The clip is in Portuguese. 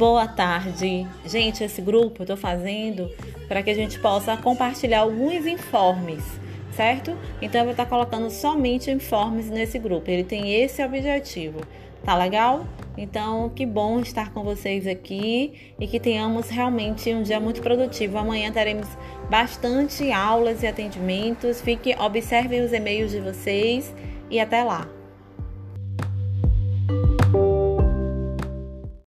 Boa tarde. Gente, esse grupo eu tô fazendo para que a gente possa compartilhar alguns informes, certo? Então eu vou estar colocando somente informes nesse grupo. Ele tem esse objetivo. Tá legal? Então, que bom estar com vocês aqui e que tenhamos realmente um dia muito produtivo. Amanhã teremos bastante aulas e atendimentos. Fique, observem os e-mails de vocês e até lá.